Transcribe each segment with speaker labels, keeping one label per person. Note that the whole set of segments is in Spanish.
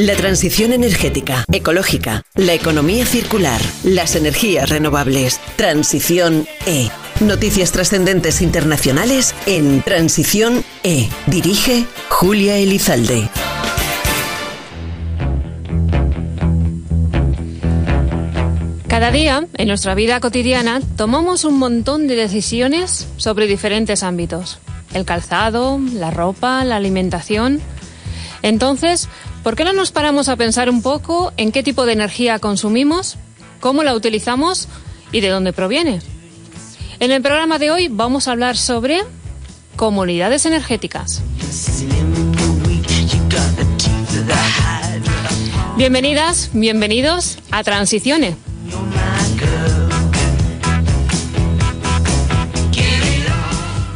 Speaker 1: La transición energética, ecológica, la economía circular, las energías renovables. Transición E. Noticias trascendentes internacionales en Transición E. Dirige Julia Elizalde.
Speaker 2: Cada día, en nuestra vida cotidiana, tomamos un montón de decisiones sobre diferentes ámbitos. El calzado, la ropa, la alimentación. Entonces, ¿por qué no nos paramos a pensar un poco en qué tipo de energía consumimos, cómo la utilizamos y de dónde proviene? En el programa de hoy vamos a hablar sobre comunidades energéticas. Bienvenidas, bienvenidos a Transiciones.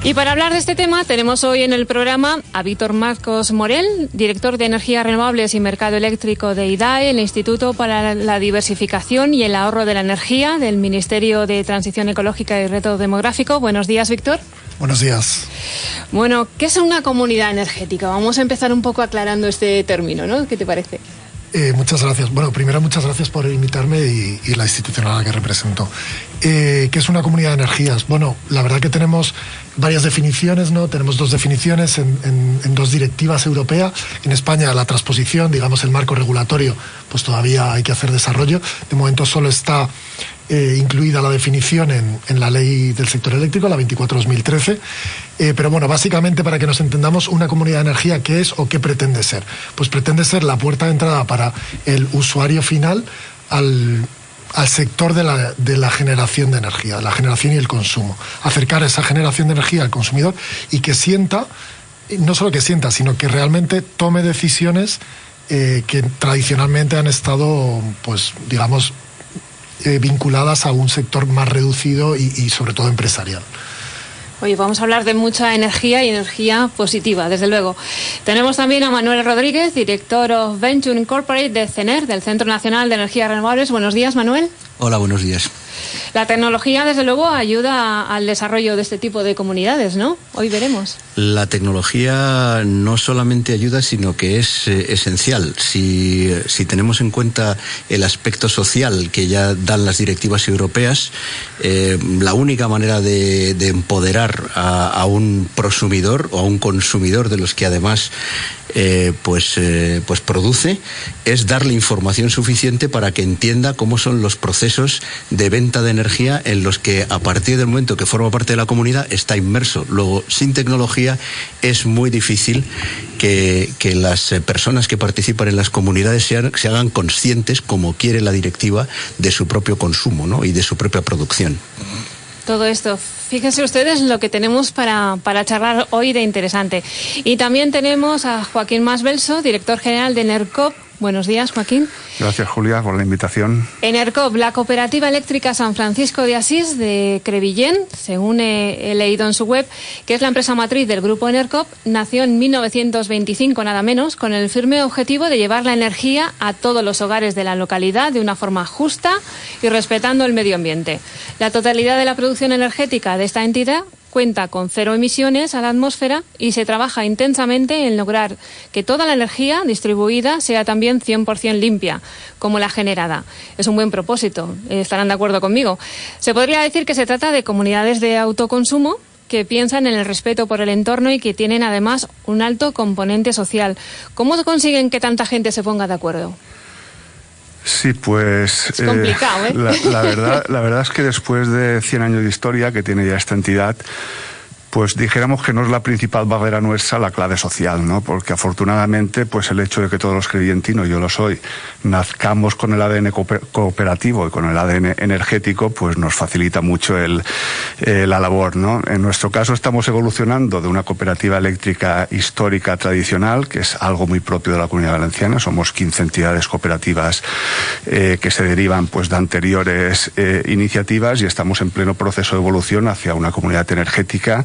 Speaker 2: Y para hablar de este tema tenemos hoy en el programa a Víctor Marcos Morel, director de Energías Renovables y Mercado Eléctrico de IDAE, el Instituto para la Diversificación y el Ahorro de la Energía del Ministerio de Transición Ecológica y Reto Demográfico. Buenos días, Víctor.
Speaker 3: Buenos días.
Speaker 2: Bueno, ¿qué es una comunidad energética? Vamos a empezar un poco aclarando este término, ¿no? ¿Qué te parece?
Speaker 3: Eh, muchas gracias. Bueno, primero muchas gracias por invitarme y, la institución a la que represento. Eh, ¿Qué es una comunidad de energías? Bueno, la verdad que tenemos varias definiciones, ¿no? Tenemos dos definiciones en, dos directivas europeas. En España la transposición, digamos el marco regulatorio, pues todavía hay que hacer desarrollo. De momento solo está eh, incluida la definición en, en, la ley del sector eléctrico, la 24-2013. Eh, pero bueno, básicamente para que nos entendamos, una comunidad de energía, ¿qué es o qué pretende ser? Pues pretende ser la puerta de entrada para el usuario final al, al sector de la, de la, generación de energía, la generación y el consumo. Acercar esa generación de energía al consumidor y que sienta, no solo que sienta, sino que realmente tome decisiones eh, que tradicionalmente han estado, pues, digamos, eh, vinculadas a un sector más reducido y, sobre todo empresarial.
Speaker 2: Oye, vamos a hablar de mucha energía y energía positiva, desde luego. Tenemos también a Manuel Rodríguez, director of Venture Incorporated de CENER, del Centro Nacional de Energías Renovables. Buenos días, Manuel.
Speaker 4: Hola, buenos días.
Speaker 2: La tecnología, desde luego, ayuda al desarrollo de este tipo de comunidades, ¿no? Hoy veremos.
Speaker 4: La tecnología no solamente ayuda, sino que es eh, esencial. Si, tenemos en cuenta el aspecto social que ya dan las directivas europeas, eh, la única manera de, empoderar a, un prosumidor o a un consumidor de los que además eh, pues, pues produce es darle información suficiente para que entienda cómo son los procesos de venta de energía en los que a partir del momento que forma parte de la comunidad está inmerso. Luego, sin tecnología es muy difícil que, las eh, personas que participan en las comunidades se hagan conscientes, como quiere la directiva, de su propio consumo y de su propia producción
Speaker 2: todo esto. Fíjense ustedes lo que tenemos para, para charlar hoy de interesante. Y también tenemos a Joaquín Masbelso, director general de NERCOP, Buenos días, Joaquín.
Speaker 5: Gracias, Julia, por la invitación.
Speaker 2: Enercop, la cooperativa eléctrica San Francisco de Asís de Crevillén, según he, leído en su web, que es la empresa matriz del grupo Enercop, nació en 1925 nada menos, con el firme objetivo de llevar la energía a todos los hogares de la localidad de una forma justa y respetando el medio ambiente. La totalidad de la producción energética de esta entidad cuenta con cero emisiones a la atmósfera y se trabaja intensamente en lograr que toda la energía distribuida sea también 100% limpia, como la generada. Es un buen propósito, estarán de acuerdo conmigo. Se podría decir que se trata de comunidades de autoconsumo que piensan en el respeto por el entorno y que tienen además un alto componente social. ¿Cómo consiguen que tanta gente se ponga de acuerdo?
Speaker 5: Sí, pues
Speaker 2: es complicado, ¿eh?
Speaker 5: la, verdad, la verdad es que después de 100 años de historia que tiene ya esta entidad, pues dijéramos que no es la principal barrera nuestra la clave social, ¿no? Porque afortunadamente, pues el hecho de que todos los creyentinos, yo lo soy, nazcamos con el ADN cooperativo y con el ADN energético, pues nos facilita mucho el, eh, la labor, ¿no? En nuestro caso estamos evolucionando de una cooperativa eléctrica histórica tradicional, que es algo muy propio de la Comunidad Valenciana, somos 15 entidades cooperativas eh, que se derivan pues de anteriores eh, iniciativas y estamos en pleno proceso de evolución hacia una comunidad energética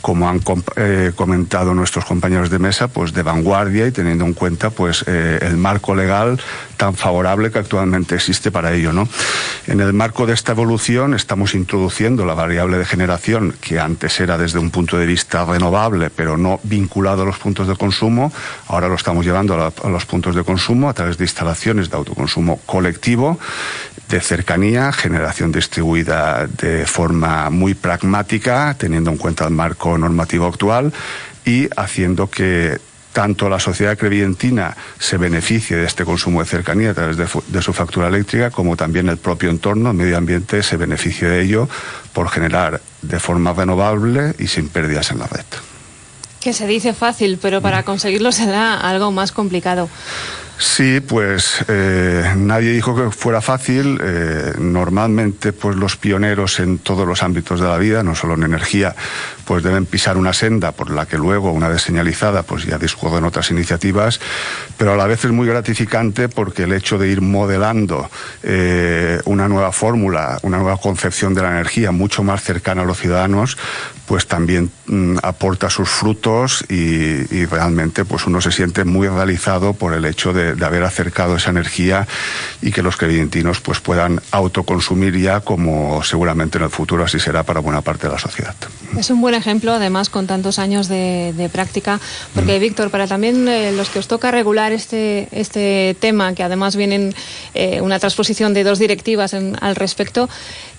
Speaker 5: como han eh, comentado nuestros compañeros de mesa, pues de vanguardia y teniendo en cuenta pues eh, el marco legal tan favorable que actualmente existe para ello, ¿no? En el marco de esta evolución estamos introduciendo la variable de generación que antes era desde un punto de vista renovable, pero no vinculado a los puntos de consumo. Ahora lo estamos llevando a, a los puntos de consumo a través de instalaciones de autoconsumo colectivo de cercanía, generación distribuida de forma muy pragmática, teniendo en cuenta el marco normativo actual y haciendo que tanto la sociedad crevientina se beneficie de este consumo de cercanía a través de, su factura eléctrica, como también el propio entorno, el medio ambiente, se beneficie de ello por generar de forma renovable y sin pérdidas en la red.
Speaker 2: Que se dice fácil, pero para conseguirlo será algo más complicado.
Speaker 5: Sí, pues eh, nadie dijo que fuera fácil. Eh, normalmente, pues los pioneros en todos los ámbitos de la vida, no solo en energía, pues deben pisar una senda por la que luego, una vez señalizada, pues ya discurren otras iniciativas. Pero a la vez es muy gratificante porque el hecho de ir modelando eh, una nueva fórmula, una nueva concepción de la energía mucho más cercana a los ciudadanos, pues también mm, aporta sus frutos y, realmente pues uno se siente muy realizado por el hecho de, haber acercado esa energía y que los creyentinos pues puedan autoconsumir ya como seguramente en el futuro así será para buena parte de la sociedad.
Speaker 2: Es un buen ejemplo, además, con tantos años de, práctica, porque, mm. Víctor, para también eh, los que os toca regular este, este tema, que además vienen eh, una transposición de dos directivas al respecto,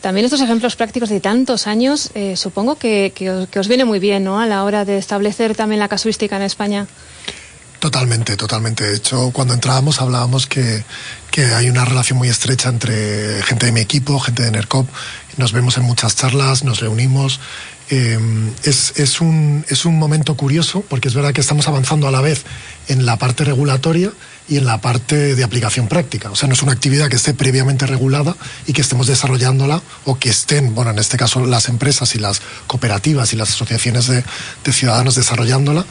Speaker 2: también estos ejemplos prácticos de tantos años, eh, supongo que, os, viene muy bien, ¿no? A la hora de establecer también la casuística en España.
Speaker 3: Totalmente, totalmente. De hecho, cuando entrábamos hablábamos que, que hay una relación muy estrecha entre gente de mi equipo, gente de NERCOP. Nos vemos en muchas charlas, nos reunimos. Eh, es, es, un, es un momento curioso porque es verdad que estamos avanzando a la vez en la parte regulatoria y en la parte de aplicación práctica. O sea, no es una actividad que esté previamente regulada y que estemos desarrollándola o que estén, bueno, en este caso las empresas y las cooperativas y las asociaciones de, ciudadanos desarrollándola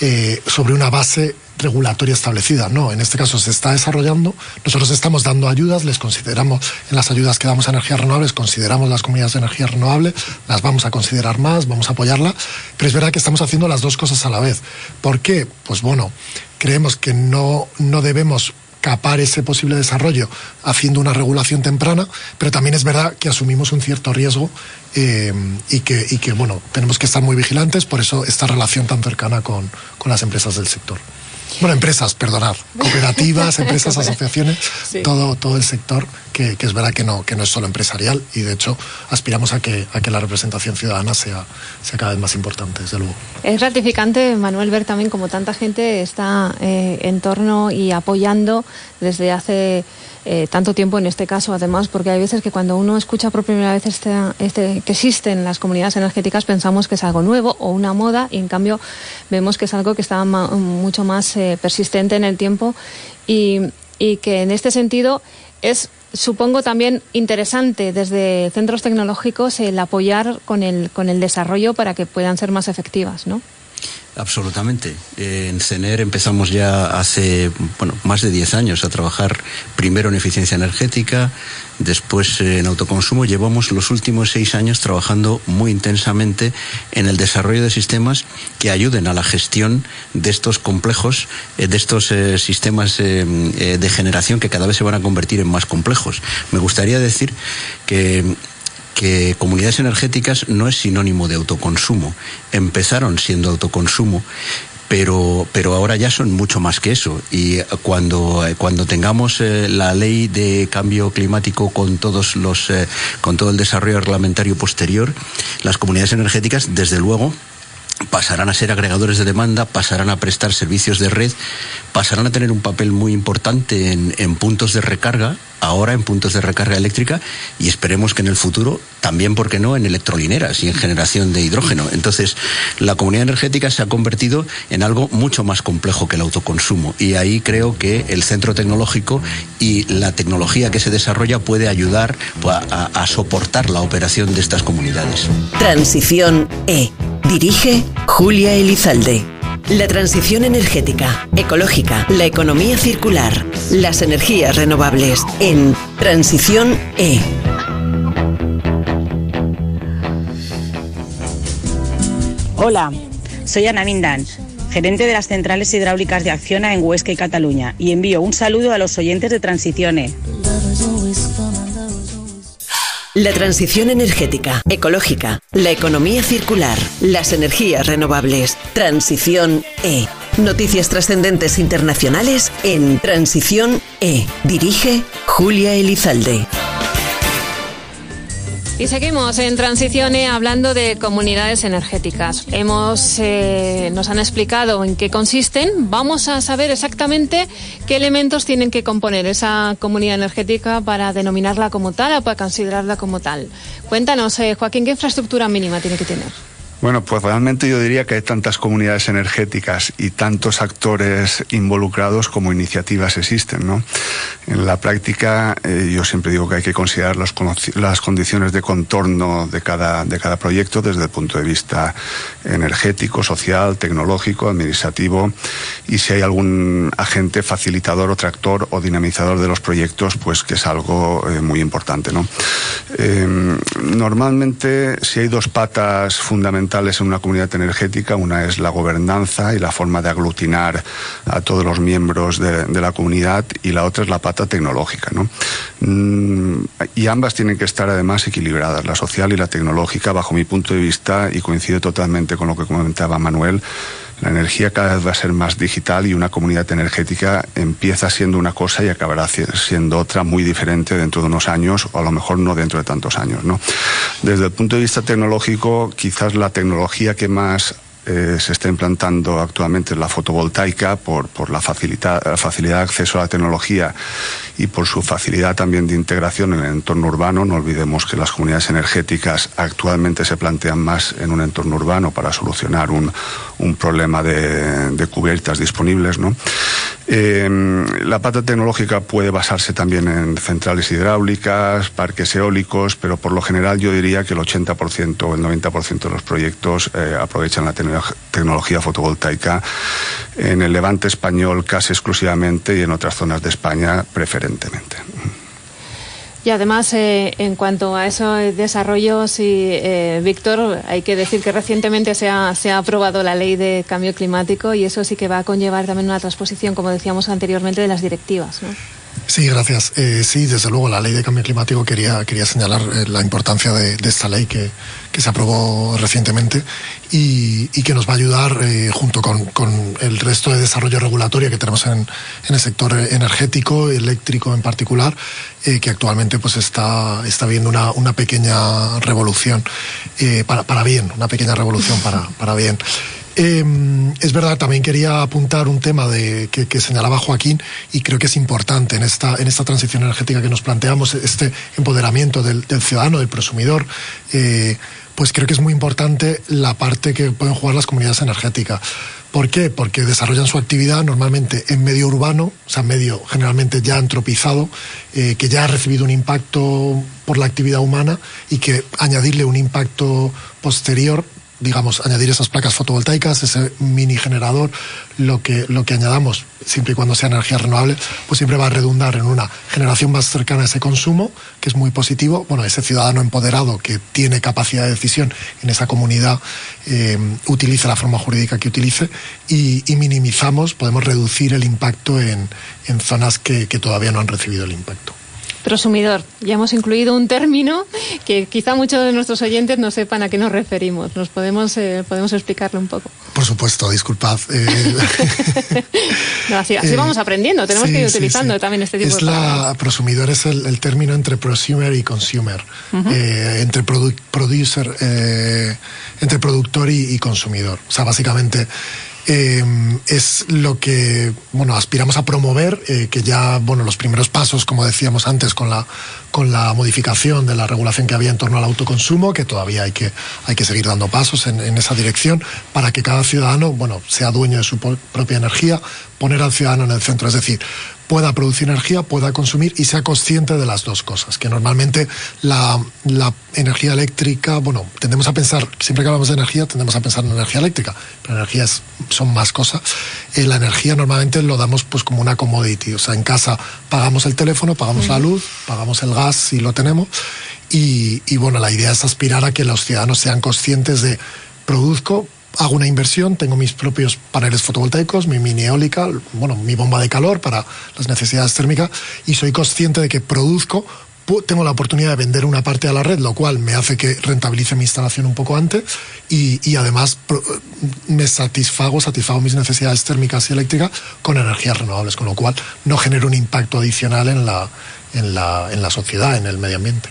Speaker 3: eh, sobre una base regulatoria establecida. No, en este caso se está desarrollando. Nosotros estamos dando ayudas, les consideramos, en las ayudas que damos a energías renovables, consideramos las comunidades de energía renovable, las vamos a considerar más, vamos a apoyarla, pero es verdad que estamos haciendo las dos cosas a la vez. ¿Por qué? Pues bueno, creemos que no, no debemos capar ese posible desarrollo haciendo una regulación temprana, pero también es verdad que asumimos un cierto riesgo eh, y, que, y que, bueno, tenemos que estar muy vigilantes, por eso esta relación tan cercana con, con las empresas del sector. Bueno, empresas, perdonar, cooperativas, empresas, asociaciones, todo, todo el sector que, es verdad que no, que no es solo empresarial y de hecho aspiramos a que, a que la representación ciudadana sea, sea cada vez más importante, desde luego.
Speaker 2: Es gratificante, Manuel, ver también como tanta gente está eh, en torno y apoyando desde hace eh, tanto tiempo en este caso, además, porque hay veces que cuando uno escucha por primera vez este, este, que existen las comunidades energéticas pensamos que es algo nuevo o una moda y en cambio vemos que es algo que está mucho más eh, persistente en el tiempo y, y que en este sentido es supongo también interesante desde centros tecnológicos el apoyar con el, con el desarrollo para que puedan ser más efectivas, ¿no?
Speaker 4: Absolutamente. En CENER empezamos ya hace bueno, más de 10 años a trabajar primero en eficiencia energética, después en autoconsumo. Llevamos los últimos seis años trabajando muy intensamente en el desarrollo de sistemas que ayuden a la gestión de estos complejos, eh, de estos eh, sistemas eh, de generación que cada vez se van a convertir en más complejos. Me gustaría decir que que comunidades energéticas no es sinónimo de autoconsumo. Empezaron siendo autoconsumo pero, pero ahora ya son mucho más que eso. Y cuando, cuando tengamos eh, la ley de cambio climático con todos los, eh, con todo el desarrollo reglamentario posterior, las comunidades energéticas, desde luego, pasarán a ser agregadores de demanda, pasarán a prestar servicios de red, pasarán a tener un papel muy importante en, en, puntos de recarga, ahora en puntos de recarga eléctrica y esperemos que en el futuro también, ¿por qué no?, en electrolineras y en generación de hidrógeno. Entonces, la comunidad energética se ha convertido en algo mucho más complejo que el autoconsumo y ahí creo que el centro tecnológico y la tecnología que se desarrolla puede ayudar a, a soportar la operación de estas comunidades.
Speaker 1: Transición E Dirige Julia Elizalde. La transición energética, ecológica, la economía circular, las energías renovables en Transición E.
Speaker 6: Hola, soy Ana Mindan, gerente de las centrales hidráulicas de Acciona en Huesca y Cataluña, y envío un saludo a los oyentes de Transiciones.
Speaker 1: La transición energética, ecológica, la economía circular, las energías renovables. Transición E. Noticias trascendentes internacionales en Transición E. Dirige Julia Elizalde.
Speaker 2: Y seguimos en Transiciones hablando de comunidades energéticas. Hemos, eh, nos han explicado en qué consisten. Vamos a saber exactamente qué elementos tienen que componer esa comunidad energética para denominarla como tal o para considerarla como tal. Cuéntanos, eh, Joaquín, ¿qué infraestructura mínima tiene que tener?
Speaker 5: Bueno, pues realmente yo diría que hay tantas comunidades energéticas y tantos actores involucrados como iniciativas existen, ¿no? En la práctica, eh, yo siempre digo que hay que considerar las condiciones de contorno de cada, de cada proyecto desde el punto de vista energético, social, tecnológico, administrativo y si hay algún agente facilitador o tractor o dinamizador de los proyectos, pues que es algo eh, muy importante, ¿no? Eh, normalmente, si hay dos patas fundamentales en una comunidad energética. Una es la gobernanza y la forma de aglutinar a todos los miembros de, la comunidad y la otra es la pata tecnológica. ¿no? Mm, y ambas tienen que estar además equilibradas, la social y la tecnológica, bajo mi punto de vista, y coincide totalmente con lo que comentaba Manuel. La energía cada vez va a ser más digital y una comunidad energética empieza siendo una cosa y acabará siendo otra muy diferente dentro de unos años o a lo mejor no dentro de tantos años. ¿no? Desde el punto de vista tecnológico, quizás la tecnología que más eh, se está implantando actualmente la fotovoltaica por, la, facilidad, de acceso a la tecnología y por su facilidad también de integración en el entorno urbano. No olvidemos que las comunidades energéticas actualmente se plantean más en un entorno urbano para solucionar un, un problema de, cubiertas disponibles. ¿no? Eh, la pata tecnológica puede basarse también en centrales hidráulicas, parques eólicos, pero por lo general yo diría que el 80% o el 90% de los proyectos eh, aprovechan la tecnología tecnología fotovoltaica en el levante español casi exclusivamente y en otras zonas de España preferentemente.
Speaker 2: Y además, eh, en cuanto a esos desarrollos, y, eh, Víctor, hay que decir que recientemente se ha, se ha aprobado la ley de cambio climático y eso sí que va a conllevar también una transposición, como decíamos anteriormente, de las directivas. ¿no?
Speaker 3: Sí, gracias. Eh, sí, desde luego, la ley de cambio climático quería, quería señalar eh, la importancia de, esta ley que, se aprobó recientemente y, que nos va a ayudar, eh, junto con, el resto de desarrollo regulatorio que tenemos en, el sector energético, eléctrico en particular, que actualmente pues está, está viendo una, una pequeña revolución para, para bien, una pequeña revolución para, para bien. Em, es verdad, también quería apuntar un tema de, que, señalaba Joaquín y creo que es importante en esta, en esta transición energética que nos planteamos, este empoderamiento del, ciudadano, del prosumidor. Eh, pues creo que es muy importante la parte que pueden jugar las comunidades energéticas. ¿Por qué? Porque desarrollan su actividad normalmente en medio urbano, o sea, medio generalmente ya antropizado, eh, que ya ha recibido un impacto por la actividad humana y que añadirle un impacto posterior digamos, añadir esas placas fotovoltaicas, ese mini generador, lo que, lo que añadamos, siempre y cuando sea energía renovable, pues siempre va a redundar en una generación más cercana a ese consumo, que es muy positivo. Bueno, ese ciudadano empoderado que tiene capacidad de decisión en esa comunidad, eh, utilice la forma jurídica que utilice y, minimizamos, podemos reducir el impacto en, en zonas que todavía no han recibido el impacto
Speaker 2: prosumidor. Ya hemos incluido un término que quizá muchos de nuestros oyentes no sepan a qué nos referimos. ¿Nos podemos, eh, podemos explicarlo un poco?
Speaker 3: Por supuesto, disculpad. Eh.
Speaker 2: así, eh, vamos aprendiendo, tenemos que ir utilizando también este tipo
Speaker 3: es
Speaker 2: de
Speaker 3: la, Prosumidor es el, término entre prosumer y consumer, entre producer, entre productor y, y consumidor. O sea, básicamente Em, es lo que bueno aspiramos a promover eh, que ya bueno los primeros pasos como decíamos antes con la con la modificación de la regulación que había en torno al autoconsumo que todavía hay que hay que seguir dando pasos en, en esa dirección para que cada ciudadano bueno sea dueño de su propia energía poner al ciudadano en el centro es decir pueda producir energía, pueda consumir y sea consciente de las dos cosas. Que normalmente la, energía eléctrica, bueno, tendemos a pensar, siempre que hablamos de energía, tendemos a pensar en energía eléctrica, pero energías son más cosas. Eh, la energía normalmente lo damos pues como una commodity, o sea, en casa pagamos el teléfono, pagamos la luz, pagamos el gas si lo tenemos. Y, y bueno, la idea es aspirar a que los ciudadanos sean conscientes de produzco hago una inversión, tengo mis propios paneles fotovoltaicos, mi mini eólica, bueno, mi bomba de calor para las necesidades térmicas y soy consciente de que produzco tengo la oportunidad de vender una parte a la red, lo cual me hace que rentabilice mi instalación un poco antes y, y además me satisfago, satisfago mis necesidades térmicas y eléctricas con energías renovables, con lo cual no genero un impacto adicional en la, en la, en la sociedad, en el medio ambiente.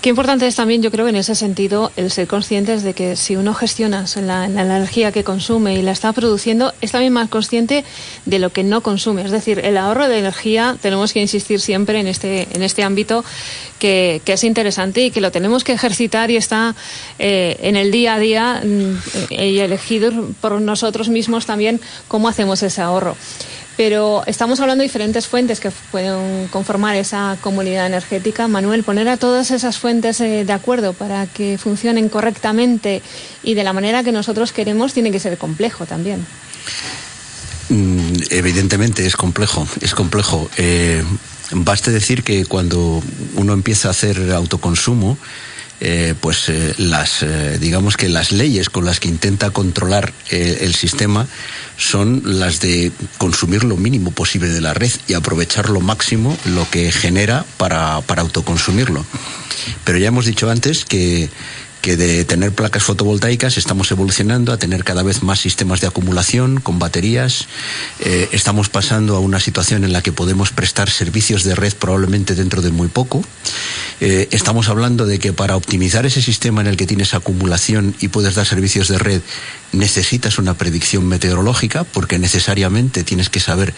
Speaker 2: Qué importante es también, yo creo, en ese sentido, el ser conscientes de que si uno gestiona la, la, energía que consume y la está produciendo, es también más consciente de lo que no consume. Es decir, el ahorro de energía, tenemos que insistir siempre en este, en este ámbito que, que es interesante y que lo tenemos que ejercitar y está eh, en el día a día mm, y elegido por nosotros mismos también cómo hacemos ese ahorro pero estamos hablando de diferentes fuentes que pueden conformar esa comunidad energética. Manuel, poner a todas esas fuentes eh, de acuerdo para que funcionen correctamente y de la manera que nosotros queremos tiene que ser complejo también.
Speaker 4: Mm, evidentemente es complejo, es complejo. Eh, baste decir que cuando uno empieza a hacer autoconsumo, eh, pues eh, las eh, digamos que las leyes con las que intenta controlar el sistema son las de consumir lo mínimo posible de la red y aprovechar lo máximo lo que genera para, para autoconsumirlo. Pero ya hemos dicho antes que que de tener placas fotovoltaicas estamos evolucionando a tener cada vez más sistemas de acumulación con baterías. Eh, estamos pasando a una situación en la que podemos prestar servicios de red probablemente dentro de muy poco. Eh, estamos hablando de que para optimizar ese sistema en el que tienes acumulación y puedes dar servicios de red necesitas una predicción meteorológica porque necesariamente tienes que saber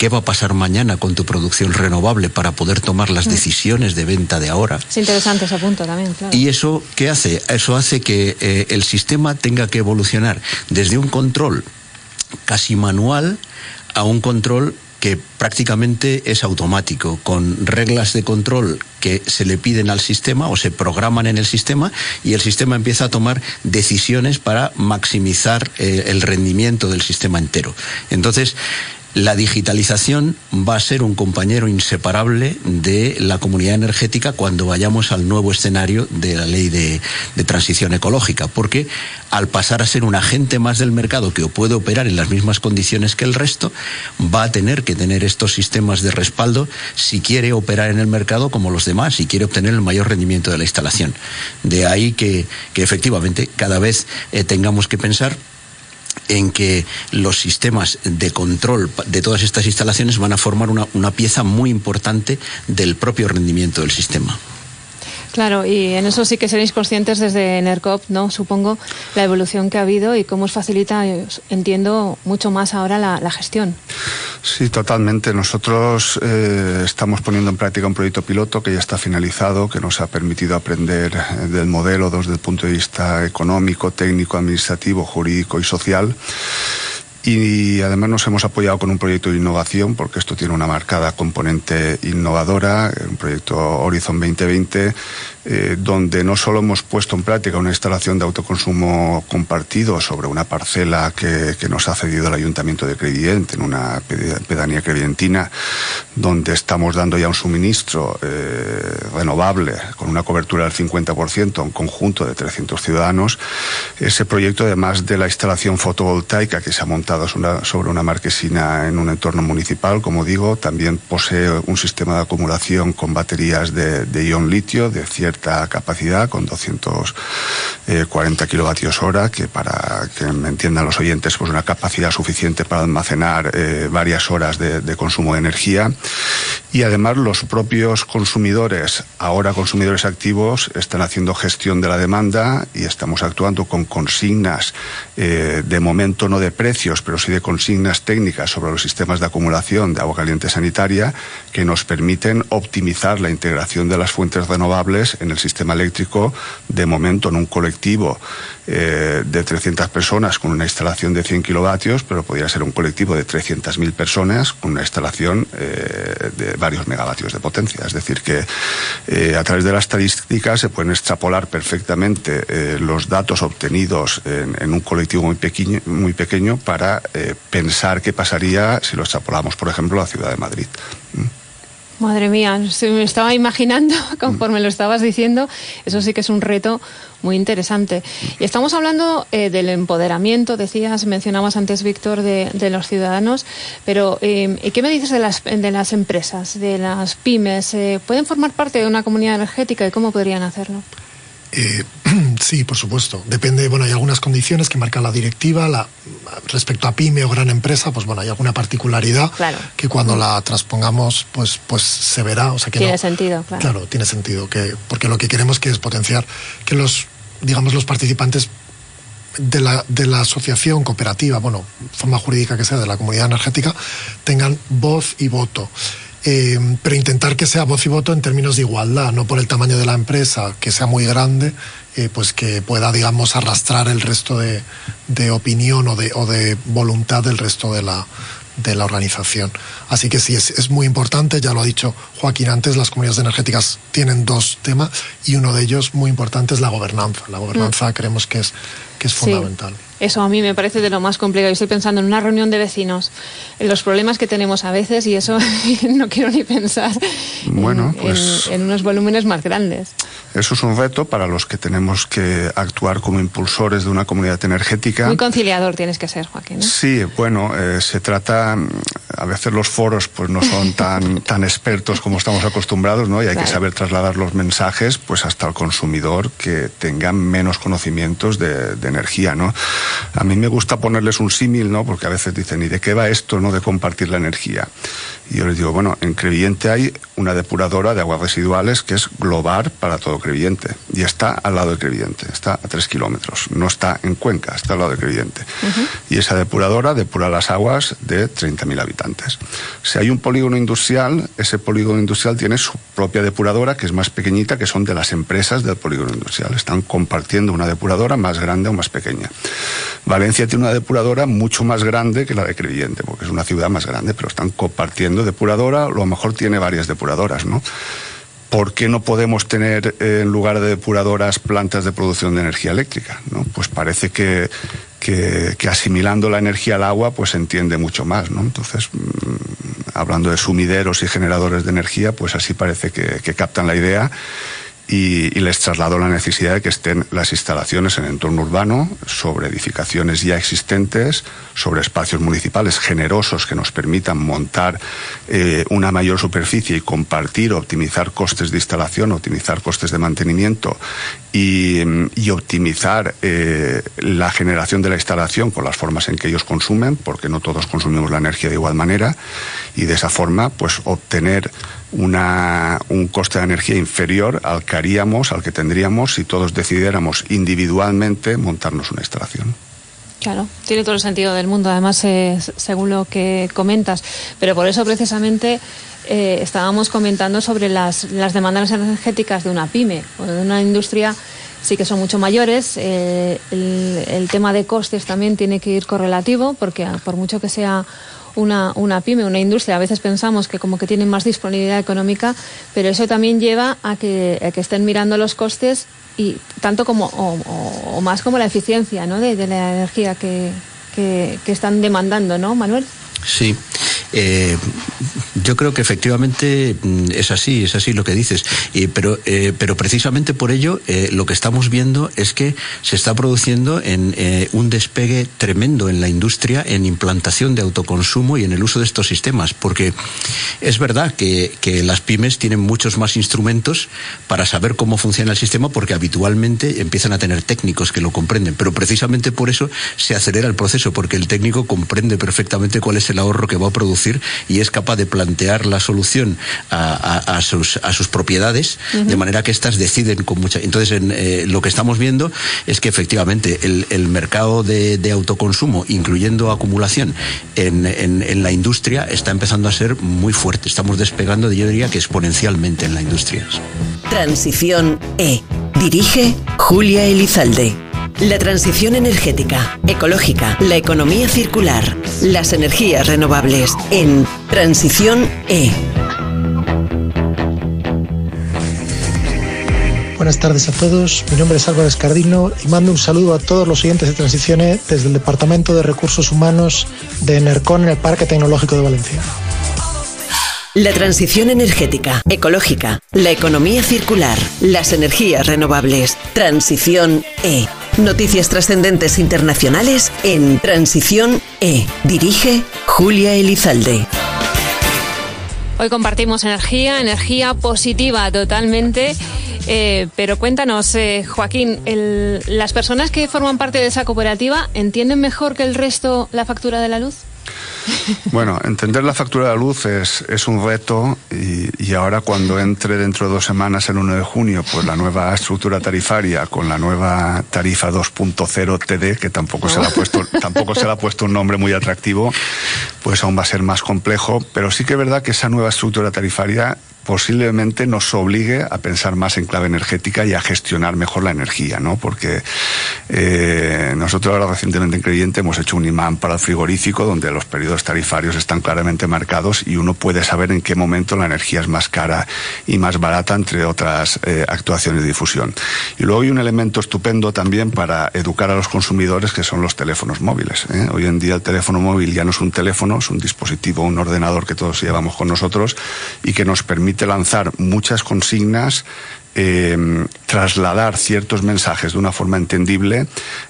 Speaker 4: qué va a pasar mañana con tu producción renovable para poder tomar las mm. decisiones de venta de ahora.
Speaker 2: Es interesante ese punto también, claro.
Speaker 4: ¿Y eso qué hace? Eso hace que eh, el sistema tenga que evolucionar desde un control casi manual a un control que prácticamente es automático, con reglas de control que se le piden al sistema o se programan en el sistema y el sistema empieza a tomar decisiones para maximizar eh, el rendimiento del sistema entero. Entonces, la digitalización va a ser un compañero inseparable de la comunidad energética cuando vayamos al nuevo escenario de la ley de, transición ecológica, porque al pasar a ser un agente más del mercado que puede operar en las mismas condiciones que el resto, va a tener que tener estos sistemas de respaldo si quiere operar en el mercado como los demás, si quiere obtener el mayor rendimiento de la instalación. De ahí que, efectivamente cada vez eh, tengamos que pensar en que los sistemas de control de todas estas instalaciones van a formar una, pieza muy importante del propio rendimiento del sistema.
Speaker 2: Claro, y en eso sí que seréis conscientes desde NERCOP, ¿no? Supongo, la evolución que ha habido y cómo os facilita, entiendo, mucho más ahora la, gestión.
Speaker 5: Sí, totalmente. Nosotros eh, estamos poniendo en práctica un proyecto piloto que ya está finalizado, que nos ha permitido aprender eh, del modelo desde el punto de vista económico, técnico, administrativo, jurídico y social y además nos hemos apoyado con un proyecto de innovación porque esto tiene una marcada componente innovadora, un proyecto Horizon 2020 eh, donde no solo hemos puesto en práctica una instalación de autoconsumo compartido sobre una parcela que, nos ha cedido el Ayuntamiento de Crevillent, en una pedanía crevientina, donde estamos dando ya un suministro eh, renovable con una cobertura del 50% a un conjunto de 300 ciudadanos. Ese proyecto, además de la instalación fotovoltaica que se ha montado sobre una marquesina en un entorno municipal, como digo, también posee un sistema de acumulación con baterías de, ion litio de capacidad con 240 kilovatios hora, que para que me entiendan los oyentes, pues una capacidad suficiente para almacenar eh, varias horas de, de consumo de energía. Y además los propios consumidores, ahora consumidores activos, están haciendo gestión de la demanda y estamos actuando con consignas, eh, de momento no de precios, pero sí de consignas técnicas sobre los sistemas de acumulación de agua caliente sanitaria que nos permiten optimizar la integración de las fuentes renovables en el sistema eléctrico, de momento en un colectivo eh, de 300 personas con una instalación de 100 kilovatios, pero podría ser un colectivo de 300.000 personas con una instalación eh, de varios megavatios de potencia. Es decir, que eh, a través de las estadísticas se pueden extrapolar perfectamente los datos obtenidos en, un colectivo muy pequeño, muy pequeño para pensar qué pasaría si lo extrapolamos, por ejemplo, a la ciudad de Madrid.
Speaker 2: Madre mía, me estaba imaginando conforme lo estabas diciendo, eso sí que es un reto muy interesante. Y estamos hablando eh, del empoderamiento, decías, mencionabas antes, Víctor, de, los ciudadanos, pero eh, ¿qué me dices de las, de las empresas, de las pymes? Eh, ¿Pueden formar parte de una comunidad energética y cómo podrían hacerlo?
Speaker 3: Eh, sí, por supuesto. Depende, bueno, hay algunas condiciones que marca la directiva. La, respecto a pyme o gran empresa, pues bueno, hay alguna particularidad que cuando la transpongamos, pues, pues se verá. O sea que
Speaker 2: tiene sentido, claro.
Speaker 3: Claro, tiene sentido. Que, porque lo que queremos que es potenciar que los, digamos, los participantes de la, de la asociación cooperativa, bueno, forma jurídica que sea, de la comunidad energética, tengan voz y voto. Eh, pero intentar que sea voz y voto en términos de igualdad, no por el tamaño de la empresa, que sea muy grande, eh, pues que pueda, digamos, arrastrar el resto de, de opinión o de, o de, voluntad del resto de la, de la organización. Así que sí, es, es, muy importante, ya lo ha dicho Joaquín antes, las comunidades energéticas tienen dos temas y uno de ellos muy importante es la gobernanza. La gobernanza mm. creemos que es, que es fundamental.
Speaker 2: Eso a mí me parece de lo más complicado. Yo estoy pensando en una reunión de vecinos, en los problemas que tenemos a veces y eso no quiero ni pensar
Speaker 5: bueno, pues,
Speaker 2: en, unos volúmenes más grandes.
Speaker 5: Eso es un reto para los que tenemos que actuar como impulsores de una comunidad energética.
Speaker 2: Muy conciliador tienes que ser, Joaquín.
Speaker 5: Sí, bueno, eh, se trata, a veces los foros pues no son tan, tan expertos como estamos acostumbrados, ¿no? Y hay que saber trasladar los mensajes pues hasta el consumidor que tenga menos conocimientos de, de energía, ¿no? A mí me gusta ponerles un símil, ¿no? Porque a veces dicen, ¿y de qué va esto, no? De compartir la energía. Y yo les digo, bueno, en Crevillente hay una depuradora de aguas residuales que es global para todo Crevillente. Y está al lado de Crevillente, está a tres kilómetros. No está en Cuenca, está al lado de Crevillente. Y esa depuradora depura las aguas de 30.000 habitantes. Si hay un polígono industrial, ese polígono industrial tiene su propia depuradora, que es más pequeñita, que son de las empresas del polígono industrial. Están compartiendo una depuradora más grande o más pequeña. Valencia tiene una depuradora mucho más grande que la de Crevillente, porque es una ciudad más grande, pero están compartiendo depuradora, a lo mejor tiene varias depuradoras, ¿no? ¿Por qué no podemos tener en lugar de depuradoras plantas de producción de energía eléctrica? Pues parece que, que, asimilando la energía al agua pues se entiende mucho más. ¿no? Entonces, mm, hablando de sumideros y generadores de energía, pues así parece que captan la idea y, les trasladó la necesidad de que estén las instalaciones en entorno urbano, sobre edificaciones ya existentes, sobre espacios municipales generosos que nos permitan montar eh, una mayor superficie y compartir, optimizar costes de instalación, optimizar costes de mantenimiento y, optimizar eh, la generación de la instalación con las formas en que ellos consumen, porque no todos consumimos la energía de igual manera, y de esa forma, pues obtener una, un coste de energía inferior al que haríamos, al que tendríamos si todos decidiéramos individualmente montarnos una instalación.
Speaker 2: Claro, tiene todo el sentido del mundo, además, eh, según lo que comentas. Pero por eso, precisamente, eh, estábamos comentando sobre las, las, demandas energéticas de una pyme o de una industria, sí que son mucho mayores. Eh, el, el tema de costes también tiene que ir correlativo, porque por mucho que sea una, una pyme, una industria. A veces pensamos que como que tienen más disponibilidad económica, pero eso también lleva a que, que estén mirando los costes y tanto como o, más como la eficiencia ¿no? de, la energía que, que, que, están demandando, ¿no, Manuel?
Speaker 4: Sí. Eh, yo creo que efectivamente mm, es así, es así lo que dices. pero, eh, pero precisamente por ello eh, lo que estamos viendo es que se está produciendo en un despegue tremendo en la industria, en implantación de autoconsumo y en el uso de estos sistemas. Porque es verdad que las pymes tienen muchos más instrumentos para saber cómo funciona el sistema porque habitualmente empiezan a tener técnicos que lo comprenden. Pero precisamente por eso se acelera el proceso, porque el técnico comprende perfectamente cuál es el ahorro que va a producir y es capaz de plantear la solución a, sus, a sus, propiedades, de manera que éstas deciden con mucha. Entonces, eh, lo que estamos viendo es que efectivamente el, mercado de, autoconsumo, incluyendo acumulación en, en, la industria, está empezando a ser muy fuerte. Estamos despegando, yo diría que exponencialmente en la industria.
Speaker 1: Transición E. Dirige Julia Elizalde. La transición energética, ecológica, la economía circular, las energías renovables en Transición E.
Speaker 7: Buenas tardes a todos, mi nombre es Álvaro Escardino y mando un saludo a todos los oyentes de Transición E desde el Departamento de Recursos Humanos de Enercon en el Parque Tecnológico de Valencia.
Speaker 1: La transición energética, ecológica, la economía circular, las energías renovables. Transición E. Noticias trascendentes internacionales en Transición E. Dirige Julia Elizalde.
Speaker 2: Hoy compartimos energía, energía positiva totalmente. Eh, pero cuéntanos, eh, Joaquín, ¿las personas que forman parte de esa cooperativa entienden mejor que el resto la factura de la luz?
Speaker 5: Bueno, entender la factura de la luz es, es un reto y, ahora cuando entre dentro de dos semanas, el 1 de junio, pues la nueva estructura tarifaria con la nueva tarifa 2.0 TD, que tampoco se, le ha puesto, tampoco se le ha puesto un nombre muy atractivo, pues aún va a ser más complejo, pero sí que es verdad que esa nueva estructura tarifaria posiblemente nos obligue a pensar más en clave energética y a gestionar mejor la energía, ¿no? Porque eh, nosotros ahora recientemente en Creyente hemos hecho un imán para el frigorífico donde los periodos tarifarios están claramente marcados y uno puede saber en qué momento la energía es más cara y más barata, entre otras eh, actuaciones de difusión. Y luego hay un elemento estupendo también para educar a los consumidores que son los teléfonos móviles. ¿eh? Hoy en día el teléfono móvil ya no es un teléfono, es un dispositivo, un ordenador que todos llevamos con nosotros y que nos permite lanzar muchas consignas eh, trasladar ciertos mensajes de una forma entendible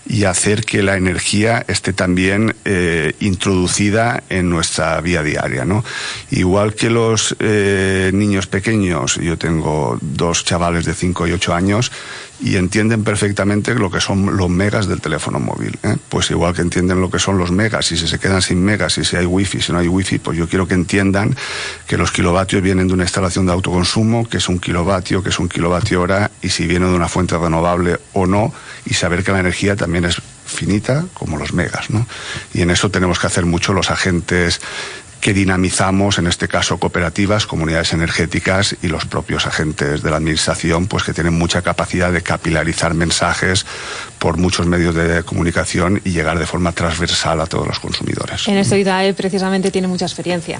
Speaker 5: y hacer que la energía esté también eh, introducida en nuestra vía diaria. ¿no? Igual que los eh, niños pequeños, yo tengo dos chavales de 5 y 8 años, y entienden perfectamente lo que son los megas del teléfono móvil. ¿eh? Pues igual que entienden lo que son los megas, y si se quedan sin megas, y si hay wifi, si no hay wifi, pues yo quiero que entiendan que los kilovatios vienen de una instalación de autoconsumo, que es un kilovatio, que es un kilovatio hora, y si viene de una fuente renovable o no, y saber que la energía también es finita como los megas, ¿no? Y en eso tenemos que hacer mucho los agentes que dinamizamos, en este caso cooperativas, comunidades energéticas y los propios agentes de la administración, pues que tienen mucha capacidad de capilarizar mensajes por muchos medios de comunicación y llegar de forma transversal a todos los consumidores.
Speaker 2: En esto IDAE precisamente tiene mucha experiencia.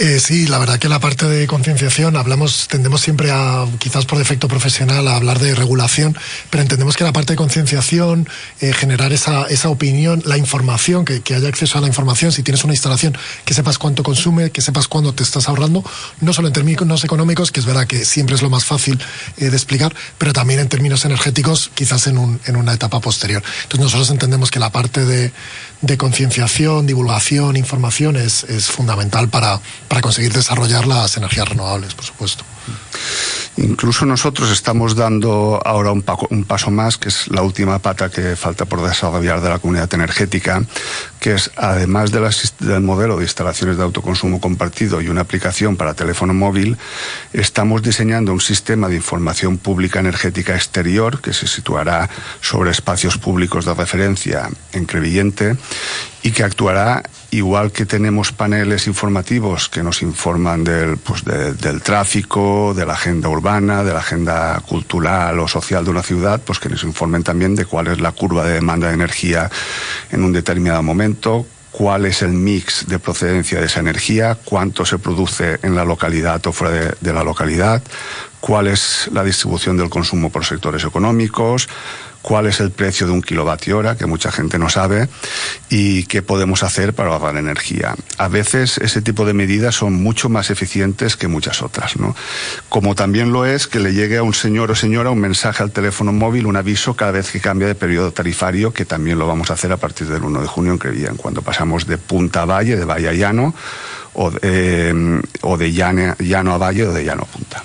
Speaker 3: Eh, sí, la verdad que la parte de concienciación hablamos, tendemos siempre a, quizás por defecto profesional, a hablar de regulación, pero entendemos que la parte de concienciación, eh, generar esa, esa opinión, la información, que, haya acceso a la información, si tienes una instalación, que sepas cuánto consume, que sepas cuándo te estás ahorrando, no solo en términos económicos, que es verdad que siempre es lo más fácil eh, de explicar, pero también en términos energéticos, quizás en, un, en una etapa posterior. Entonces nosotros entendemos que la parte de, de concienciación, divulgación, información es, es fundamental para, para conseguir desarrollar las energías renovables, por supuesto.
Speaker 5: Incluso nosotros estamos dando ahora un, paso más, que es la última pata que falta por desarrollar de la comunidad energética, que es además de del modelo de instalaciones de autoconsumo compartido y una aplicación para teléfono móvil, estamos diseñando un sistema de información pública energética exterior que se situará sobre espacios públicos de referencia en Crevillente y que actuará igual que tenemos paneles informativos que nos informan del, pues del tráfico, de la agenda urbana, de la agenda cultural o social de una ciudad, pues que nos informen también de cuál es la curva de demanda de energía en un determinado momento, cuál es el mix de procedencia de esa energía, cuánto se produce en la localidad o fuera de la localidad, cuál es la distribución del consumo por sectores económicos, cuál es el precio de un kilovatio hora, que mucha gente no sabe, y qué podemos hacer para ahorrar energía. A veces ese tipo de medidas son mucho más eficientes que muchas otras, ¿no? Como también lo es que le llegue a un señor o señora un mensaje al teléfono móvil, un aviso cada vez que cambia de periodo tarifario, que también lo vamos a hacer a partir del 1 de junio en Crevían, cuando pasamos de punta a valle, de valle a llano, o de, llano, llano a valle o de llano a punta.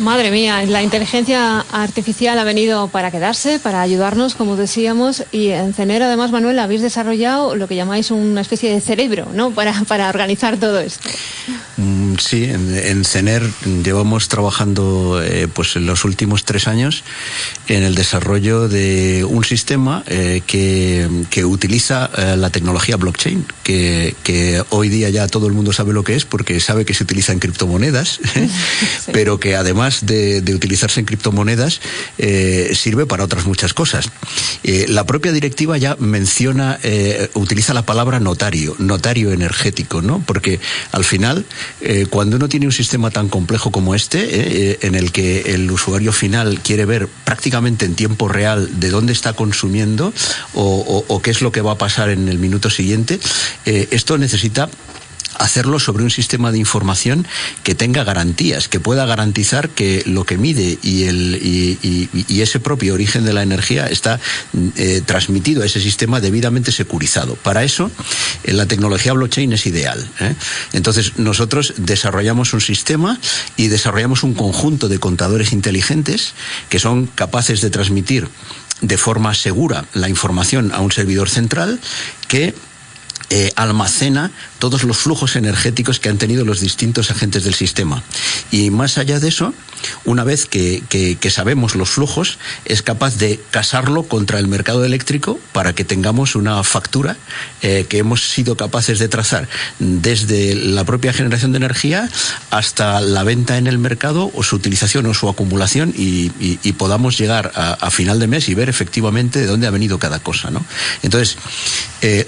Speaker 2: Madre mía, la inteligencia artificial ha venido para quedarse, para ayudarnos, como decíamos, y en CENER, además, Manuel, habéis desarrollado lo que llamáis una especie de cerebro, ¿no?, para, para organizar todo esto.
Speaker 4: Mm, sí, en, CENER llevamos trabajando eh, pues en los últimos tres años en el desarrollo de un sistema eh, que, que, utiliza eh, la tecnología blockchain, que, que, hoy día ya todo el mundo sabe lo que es porque sabe que se utiliza en criptomonedas, pero que además de, utilizarse en criptomonedas, eh, sirve para otras muchas cosas. Eh, la propia directiva ya menciona, eh, utiliza la palabra notario, notario energético, ¿no? Porque al final, cuando uno tiene un sistema tan complejo como este, en el que el usuario final quiere ver prácticamente en tiempo real de dónde está consumiendo o qué es lo que va a pasar en el minuto siguiente, esto necesita hacerlo sobre un sistema de información que tenga garantías, que pueda garantizar que lo que mide y, el, y, ese propio origen de la energía está eh, transmitido a ese sistema debidamente securizado. Para eso, eh, la tecnología blockchain es ideal. ¿eh? Entonces, nosotros desarrollamos un sistema y desarrollamos un conjunto de contadores inteligentes que son capaces de transmitir de forma segura la información a un servidor central que almacena todos los flujos energéticos que han tenido los distintos agentes del sistema. Y más allá de eso, una vez que, sabemos los flujos, es capaz de casarlo contra el mercado eléctrico para que tengamos una factura eh, que hemos sido capaces de trazar desde la propia generación de energía hasta la venta en el mercado o su utilización o su acumulación y, podamos llegar a, final de mes y ver efectivamente de dónde ha venido cada cosa. ¿no? Entonces, eh,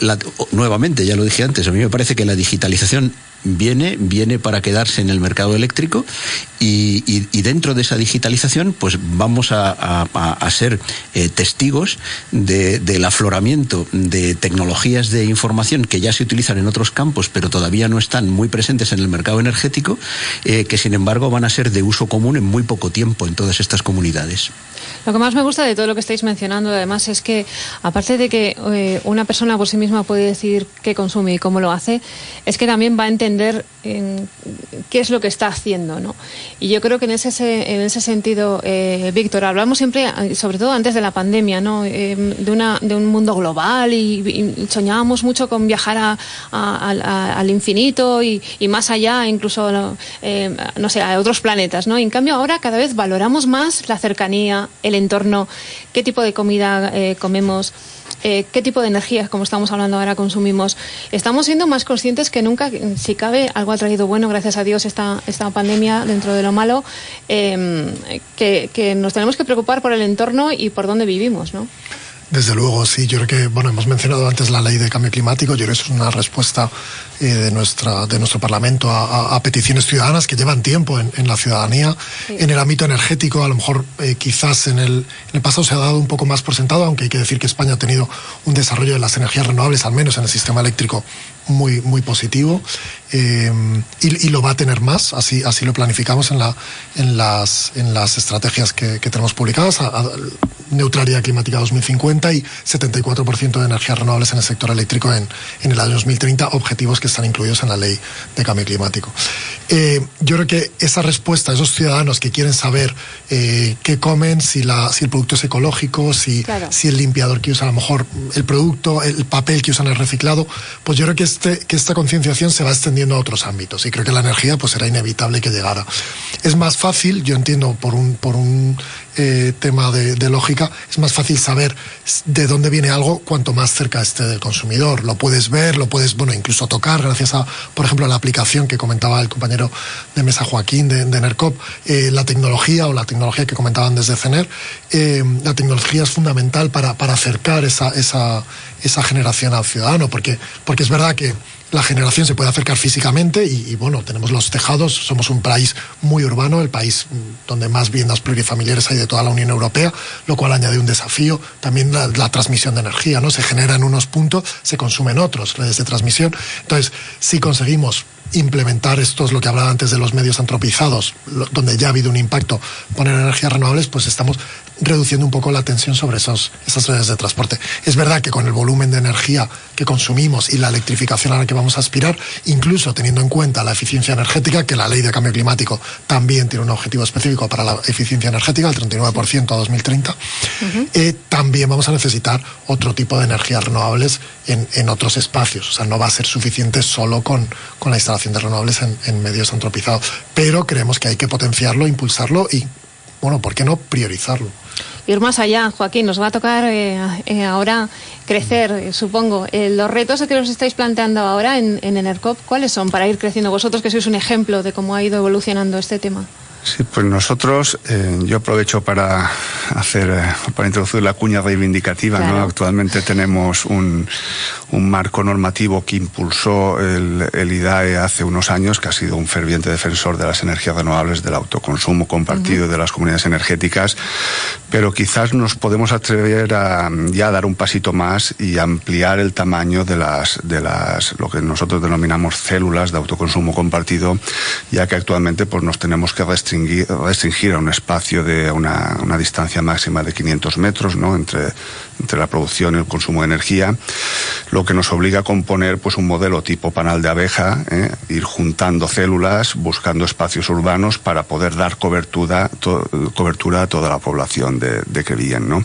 Speaker 4: nuevamente, ya lo dije antes, a mí me parece que la digitalización viene, viene para quedarse en el mercado eléctrico y, dentro de esa digitalización pues vamos a, ser eh, testigos del afloramiento de tecnologías de información que ya se utilizan en otros campos pero todavía no están muy presentes en el mercado energético eh, que sin embargo van a ser de uso común en muy poco tiempo en todas estas comunidades.
Speaker 2: Lo que más me gusta de todo lo que estáis mencionando además es que aparte de que eh, una persona por sí misma puede decir qué consume y cómo lo hace, es que también va a entender entender en qué es lo que está haciendo. ¿no? Y yo creo que en ese, en ese sentido, eh, Víctor, hablamos siempre, sobre todo antes de la pandemia, ¿no? Eh, de, una, de un mundo global y, soñábamos mucho con viajar al infinito y, más allá, incluso, eh, no sé, a otros planetas. ¿no? en cambio, ahora cada vez valoramos más la cercanía, el entorno, qué tipo de comida comemos. Eh, qué tipo de energías, como estamos hablando ahora, consumimos. Estamos siendo más conscientes que nunca, si cabe, algo ha traído bueno, gracias a Dios, esta, esta pandemia dentro de lo malo, em, que, que nos tenemos que preocupar por el entorno y por dónde vivimos, ¿no?
Speaker 3: Desde luego, sí. Yo creo que, bueno, hemos mencionado antes la ley de cambio climático. Yo creo que eso es una respuesta eh, de, nuestra, de nuestro Parlamento a, peticiones ciudadanas que llevan tiempo en, la ciudadanía. En el ámbito energético, a lo mejor eh, quizás en el, en el, pasado se ha dado un poco más por sentado, aunque hay que decir que España ha tenido un desarrollo de las energías renovables, al menos en el sistema eléctrico, muy, muy positivo eh, y, lo va a tener más, así, así lo planificamos en, la, en, las, en las estrategias que, tenemos publicadas, neutralidad climática 2050 y 74% de energías renovables en el sector eléctrico en, en el año 2030, objetivos que están incluidos en la ley de cambio climático. Eh, yo creo que esa respuesta a esos ciudadanos que quieren saber eh, qué comen, si, la, si el producto es ecológico, si, si el limpiador que usa a lo mejor el producto, el papel que usan el reciclado, pues yo creo que este, que esta concienciación se va extendiendo a otros ámbitos y creo que la energía pues era inevitable que llegara. Es más fácil, yo entiendo por un, por un eh, tema de, lógica, es más fácil saber de dónde viene algo cuanto más cerca esté del consumidor. Lo puedes ver, lo puedes, bueno, incluso tocar gracias a, por ejemplo, la aplicación que comentaba el compañero de mesa Joaquín de, NERCOP, eh, la tecnología o la tecnología que comentaban desde CENER, eh, la tecnología es fundamental para, para acercar esa, esa generación al ciudadano, porque, porque es verdad que la generación se puede acercar físicamente y, bueno, tenemos los tejados, somos un país muy urbano, el país mm, donde más viviendas plurifamiliares hay de toda la Unión Europea, lo cual añade un desafío. También la, la, transmisión de energía, ¿no? Se genera en unos puntos, se consume en otros, redes de transmisión. Entonces, si conseguimos implementar esto es lo que hablaba antes de los medios antropizados, donde ya ha habido un impacto, poner energías renovables, pues estamos reduciendo un poco la tensión sobre esos, esas redes de transporte. Es verdad que con el volumen de energía que consumimos y la electrificación a la que vamos a aspirar, incluso teniendo en cuenta la eficiencia energética, que la ley de cambio climático también tiene un objetivo específico para la eficiencia energética, el 39% a 2030, eh, también vamos a necesitar otro tipo de energías renovables en, en, otros espacios. O sea, no va a ser suficiente solo con, con la instalación de renovables en, en medios antropizados. Pero creemos que hay que potenciarlo, impulsarlo y, bueno, ¿por qué no priorizarlo?
Speaker 2: Ir más allá, Joaquín. Nos va a tocar eh, eh, ahora crecer, eh, supongo. los retos que os estáis planteando ahora en, en Enercop, ¿cuáles son para ir creciendo vosotros, que sois un ejemplo de cómo ha ido evolucionando este tema?
Speaker 5: Sí, pues nosotros, eh, yo aprovecho para hacer, eh, para introducir la cuña reivindicativa. ¿no? Actualmente tenemos un, un, marco normativo que impulsó el, el, IDAE hace unos años, que ha sido un ferviente defensor de las energías renovables, del autoconsumo compartido uh -huh. de las comunidades energéticas, pero quizás nos podemos atrever a ya dar un pasito más y ampliar el tamaño de las, de las, lo que nosotros denominamos células de autoconsumo compartido, ya que actualmente pues nos tenemos que restringir restringir, a un espacio de una, una, distancia máxima de 500 metros ¿no? entre, entre la producción y el consumo de energía, lo que nos obliga a componer pues, un modelo tipo panal de abeja, ¿eh? ir juntando células, buscando espacios urbanos para poder dar cobertura, cobertura a toda la población de, de Crevillén. ¿no?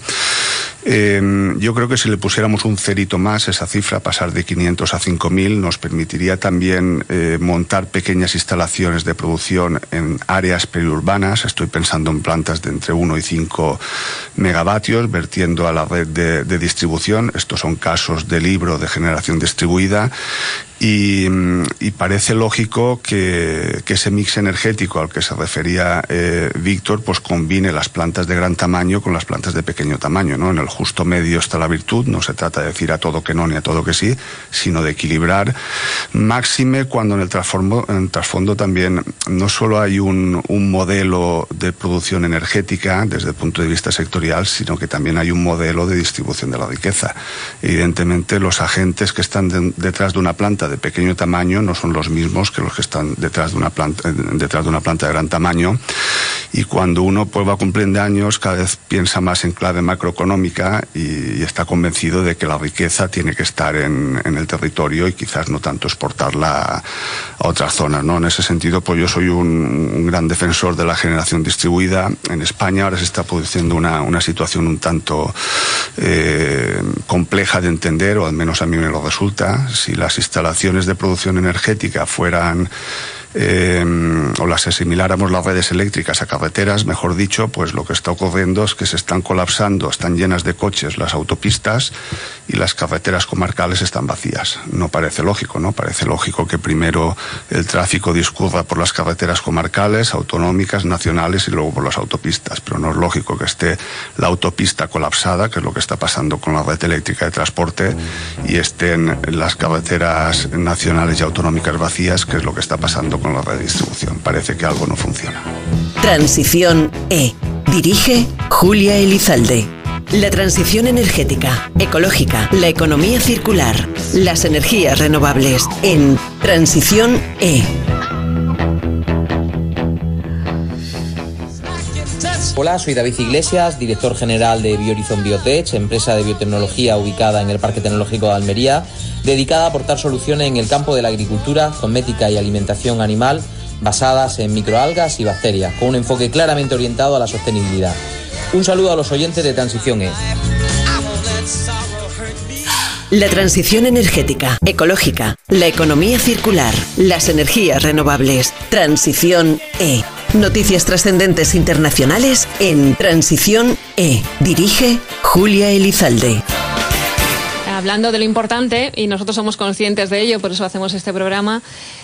Speaker 5: Eh, yo creo que si le pusiéramos un cerito más, esa cifra, pasar de 500 a 5.000, nos permitiría también eh, montar pequeñas instalaciones de producción en áreas periurbanas. Estoy pensando en plantas de entre 1 y 5 megavatios, vertiendo a la red de distribución. Estos son casos de libro de generación distribuida y, parece lógico que, que, ese mix energético al que se refería eh, Víctor pues combine las plantas de gran tamaño con las plantas de pequeño tamaño. ¿no? En el justo medio está la virtud, no se trata de decir a todo que no ni a todo que sí, sino de equilibrar. Máxime cuando en el trasfondo, en el trasfondo también no solo hay un, un, modelo de producción energética desde el punto de vista sectorial, sino que también hay un modelo de distribución de la riqueza. Evidentemente los agentes que están de, detrás de una planta de pequeño tamaño no son los mismos que los que están detrás de una planta, detrás de una planta de gran tamaño. Y cuando uno pues, va cumpliendo años, cada vez piensa más en clave macroeconómica y, y está convencido de que la riqueza tiene que estar en, en, el territorio y quizás no tanto exportarla a, a otras zonas. ¿no? En ese sentido, pues yo soy un, un, gran defensor de la generación distribuida. En España ahora se está produciendo una, una situación un tanto eh, compleja de entender, o al menos a mí me lo resulta. Si las instalaciones de producción energética fueran eh, o las asimiláramos las redes eléctricas a carreteras, mejor dicho, pues lo que está ocurriendo es que se están colapsando, están llenas de coches las autopistas y las carreteras comarcales están vacías. No parece lógico, ¿no? Parece lógico que primero el tráfico discurra por las carreteras comarcales, autonómicas, nacionales y luego por las autopistas, pero no es lógico que esté la autopista colapsada, que es lo que está pasando con la red eléctrica de transporte, y estén las carreteras nacionales y autonómicas vacías, que es lo que está pasando con la redistribución. Parece que algo no funciona.
Speaker 1: Transición E. Dirige Julia Elizalde. La transición energética, ecológica, la economía circular, las energías renovables en Transición E.
Speaker 8: Hola, soy David Iglesias, director general de Biohorizon Biotech, empresa de biotecnología ubicada en el Parque Tecnológico de Almería, dedicada a aportar soluciones en el campo de la agricultura, cosmética y alimentación animal basadas en microalgas y bacterias, con un enfoque claramente orientado a la sostenibilidad. Un saludo a los oyentes de Transición E.
Speaker 1: La transición energética, ecológica, la economía circular, las energías renovables. Transición E. Noticias trascendentes internacionales en Transición E. Dirige Julia Elizalde
Speaker 2: hablando de lo importante, y nosotros somos conscientes de ello, por eso hacemos este programa,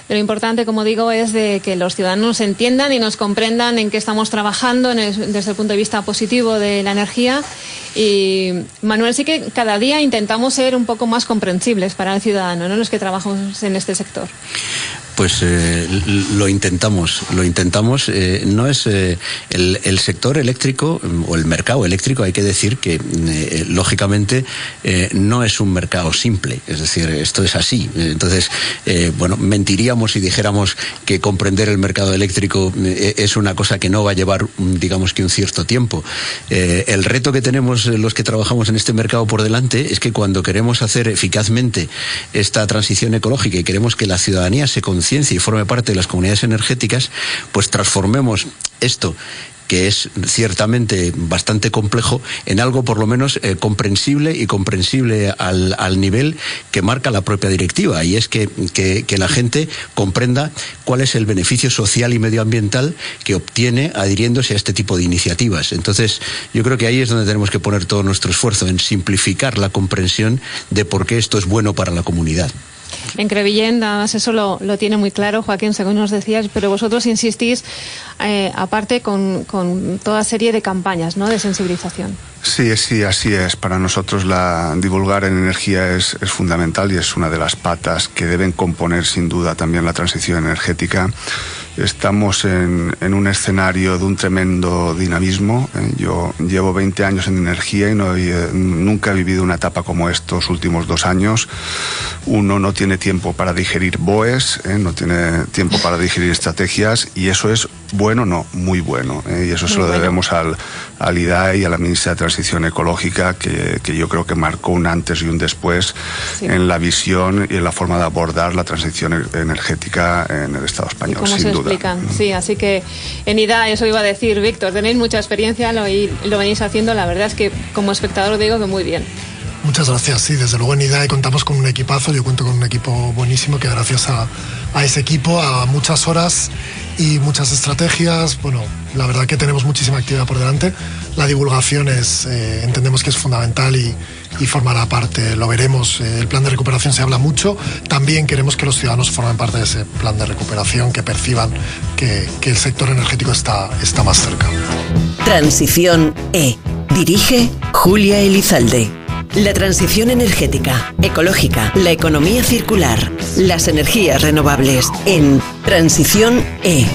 Speaker 2: de lo importante, como digo, es de que los ciudadanos entiendan y nos comprendan en qué estamos trabajando el, desde el punto de vista positivo de la energía. Y Manuel, sí que cada día intentamos ser un poco más comprensibles para el ciudadano, ¿no? los que trabajamos en este sector.
Speaker 4: Pues eh, lo intentamos, lo intentamos. Eh, no es eh, el, sector eléctrico o el mercado eléctrico, hay que decir que eh, lógicamente no es un mercado simple, es decir, esto es así. Entonces, bueno, mentiríamos si dijéramos que comprender el mercado eléctrico es una cosa que no va a llevar, digamos que un cierto tiempo. el reto que tenemos los que trabajamos en este mercado por delante es que cuando queremos hacer eficazmente esta transición ecológica y queremos que la ciudadanía se conciencia y forme parte de las comunidades energéticas, pues transformemos esto que es ciertamente bastante complejo, en algo por lo menos eh, comprensible y comprensible al, al, nivel que marca la propia directiva, y es que, que, que, la gente comprenda cuál es el beneficio social y medioambiental que obtiene adhiriéndose a este tipo de iniciativas. Entonces, yo creo que ahí es donde tenemos que poner todo nuestro esfuerzo, en simplificar la comprensión de por qué esto es bueno para la comunidad.
Speaker 2: En Crevillén, además eso lo, lo, tiene muy claro, Joaquín, según nos decías, pero vosotros insistís, eh, aparte, con, con, toda serie de campañas ¿no? de sensibilización.
Speaker 5: Sí, sí, así es. Para nosotros la divulgar en energía es, es, fundamental y es una de las patas que deben componer sin duda también la transición energética. Estamos en, en un escenario de un tremendo dinamismo. Eh, yo llevo 20 años en energía y no, eh, nunca he vivido una etapa como estos últimos dos años. Uno no tiene tiempo para digerir BOEs, eh, no tiene tiempo para digerir estrategias y eso es bueno, no, muy bueno. Eh, y eso muy se lo bueno. debemos al, al IDAE y a la ministra de Transición Ecológica, que, que, yo creo que marcó un antes y un después sí. en la visión y en la forma de abordar la transición energética en el Estado español,
Speaker 2: ¿Cómo
Speaker 5: sin
Speaker 2: se
Speaker 5: duda.
Speaker 2: explican? Sí, así que en IDAE, eso iba a decir, Víctor, tenéis mucha experiencia lo, y lo venís haciendo. La verdad es que como espectador digo que muy bien.
Speaker 3: Muchas gracias. Sí, desde luego en IDAE contamos con un equipazo. Yo cuento con un equipo buenísimo que gracias a, a ese equipo, a muchas horas y muchas estrategias. Bueno, la verdad que tenemos muchísima actividad por delante. La divulgación es, eh, entendemos que es fundamental y, formará parte, lo veremos. Eh, el plan de recuperación se habla mucho. También queremos que los ciudadanos formen parte de ese plan de recuperación, que perciban que, que el sector energético está, está más cerca.
Speaker 1: Transición E. Dirige Julia Elizalde. La transición energética, ecológica, la economía circular, las energías renovables en Transición E